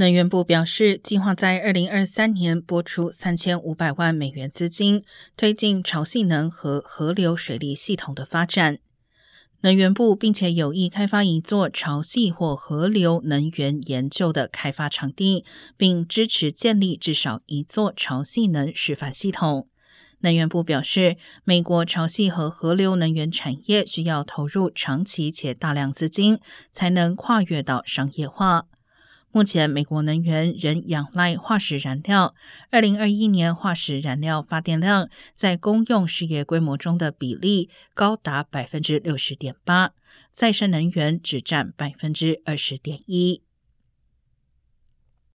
能源部表示，计划在二零二三年拨出三千五百万美元资金，推进潮汐能和河流水利系统的发展。能源部并且有意开发一座潮汐或河流能源研究的开发场地，并支持建立至少一座潮汐能示范系统。能源部表示，美国潮汐和河流能源产业需要投入长期且大量资金，才能跨越到商业化。目前，美国能源仍仰赖化石燃料。二零二一年，化石燃料发电量在公用事业规模中的比例高达百分之六十点八，再生能源只占百分之二十点一。